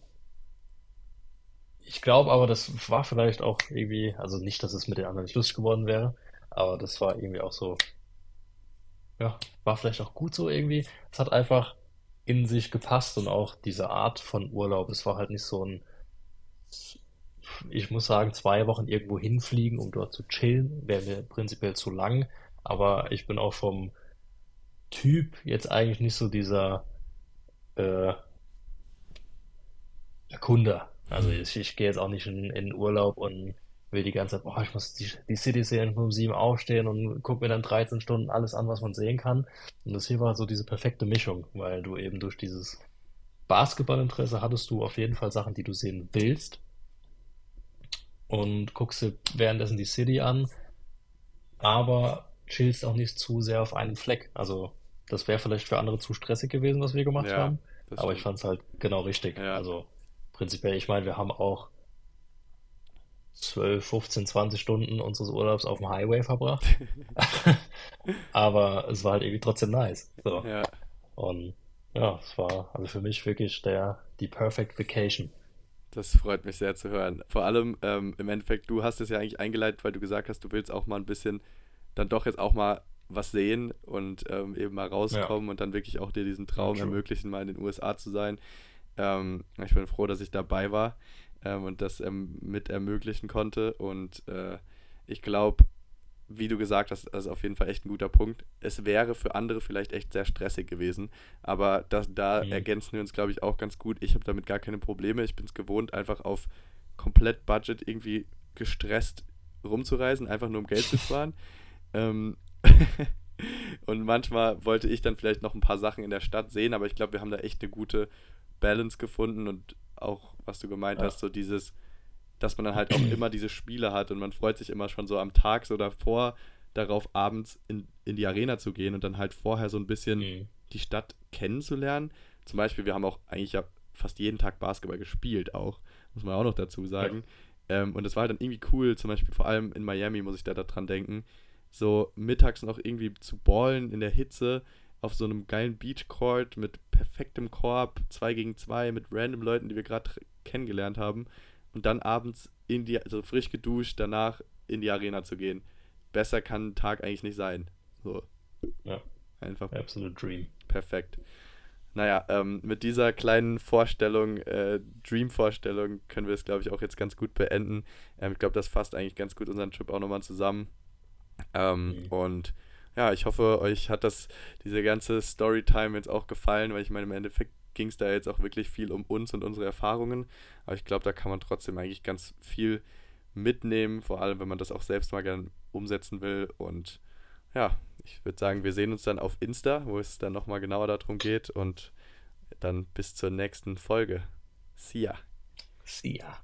ich glaube aber, das war vielleicht auch irgendwie, also nicht, dass es mit den anderen nicht lustig geworden wäre, aber das war irgendwie auch so, ja, war vielleicht auch gut so irgendwie. Es hat einfach in sich gepasst und auch diese Art von Urlaub. Es war halt nicht so ein, ich muss sagen, zwei Wochen irgendwo hinfliegen, um dort zu chillen, wäre mir prinzipiell zu lang. aber ich bin auch vom Typ jetzt eigentlich nicht so dieser äh, Erkunder. Also Mhm. ich, ich gehe jetzt auch nicht in, in Urlaub und will die ganze Zeit, boah, ich muss die, die City sehen, um sieben aufstehen und guck mir dann 13 Stunden alles an, was man sehen kann. Und das hier war so diese perfekte Mischung, weil du eben durch dieses Basketballinteresse hattest du auf jeden Fall Sachen, die du sehen willst und guckst dir währenddessen die City an, aber chillst auch nicht zu sehr auf einen Fleck. Also das wäre vielleicht für andere zu stressig gewesen, was wir gemacht Ja, haben, aber ich fand es halt genau richtig. Ja. Also prinzipiell, ich meine, wir haben auch 12, 15, 20 Stunden unseres Urlaubs auf dem Highway verbracht, aber es war halt irgendwie trotzdem nice. So. Ja, Und ja, es war also für mich wirklich der, die Perfect Vacation. Das freut mich sehr zu hören. Vor allem ähm, im Endeffekt, du hast es ja eigentlich eingeleitet, weil du gesagt hast, du willst auch mal ein bisschen, dann doch jetzt auch mal was sehen und ähm, eben mal rauskommen und dann wirklich auch dir diesen Traum Ja, ermöglichen, mal in den USA zu sein. Ähm, ich bin froh, dass ich dabei war ähm, und das ähm, mit ermöglichen konnte. Und äh, ich glaube, wie du gesagt hast, das ist auf jeden Fall echt ein guter Punkt. Es wäre für andere vielleicht echt sehr stressig gewesen, aber das, da Mhm. ergänzen wir uns, glaube ich, auch ganz gut. Ich habe damit gar keine Probleme. Ich bin es gewohnt, einfach auf komplett Budget irgendwie gestresst rumzureisen, einfach nur um Geld zu sparen. ähm, und manchmal wollte ich dann vielleicht noch ein paar Sachen in der Stadt sehen, aber ich glaube, wir haben da echt eine gute Balance gefunden und auch, was du gemeint Ja. hast, so dieses, dass man dann halt auch immer diese Spiele hat und man freut sich immer schon so am Tag so davor darauf, abends in, in die Arena zu gehen und dann halt vorher so ein bisschen Mhm. die Stadt kennenzulernen. Zum Beispiel, wir haben auch eigentlich ja fast jeden Tag Basketball gespielt, auch, muss man auch noch dazu sagen. Ähm, und das war halt dann irgendwie cool, zum Beispiel vor allem in Miami muss ich da dran denken, so mittags noch irgendwie zu ballen in der Hitze auf so einem geilen Beachcourt mit perfektem Korb, 2 gegen 2 mit random Leuten, die wir gerade kennengelernt haben und dann abends in die, also frisch geduscht, danach in die Arena zu gehen. Besser kann ein Tag eigentlich nicht sein. So. Ja. Einfach Absolute Dream. perfekt. Naja, ähm, mit dieser kleinen Vorstellung, äh, Dream-Vorstellung, können wir es, glaube ich, auch jetzt ganz gut beenden. Ähm, ich glaube, das fasst eigentlich ganz gut unseren Trip auch nochmal zusammen. Ähm, Mhm. Und ja, ich hoffe, euch hat das, diese ganze Storytime jetzt auch gefallen, weil ich meine, im Endeffekt ging es da jetzt auch wirklich viel um uns und unsere Erfahrungen. Aber ich glaube, da kann man trotzdem eigentlich ganz viel mitnehmen, vor allem wenn man das auch selbst mal gern umsetzen will. Und ja, ich würde sagen, wir sehen uns dann auf Insta, wo es dann nochmal genauer darum geht. Und dann bis zur nächsten Folge. See ya. See ya.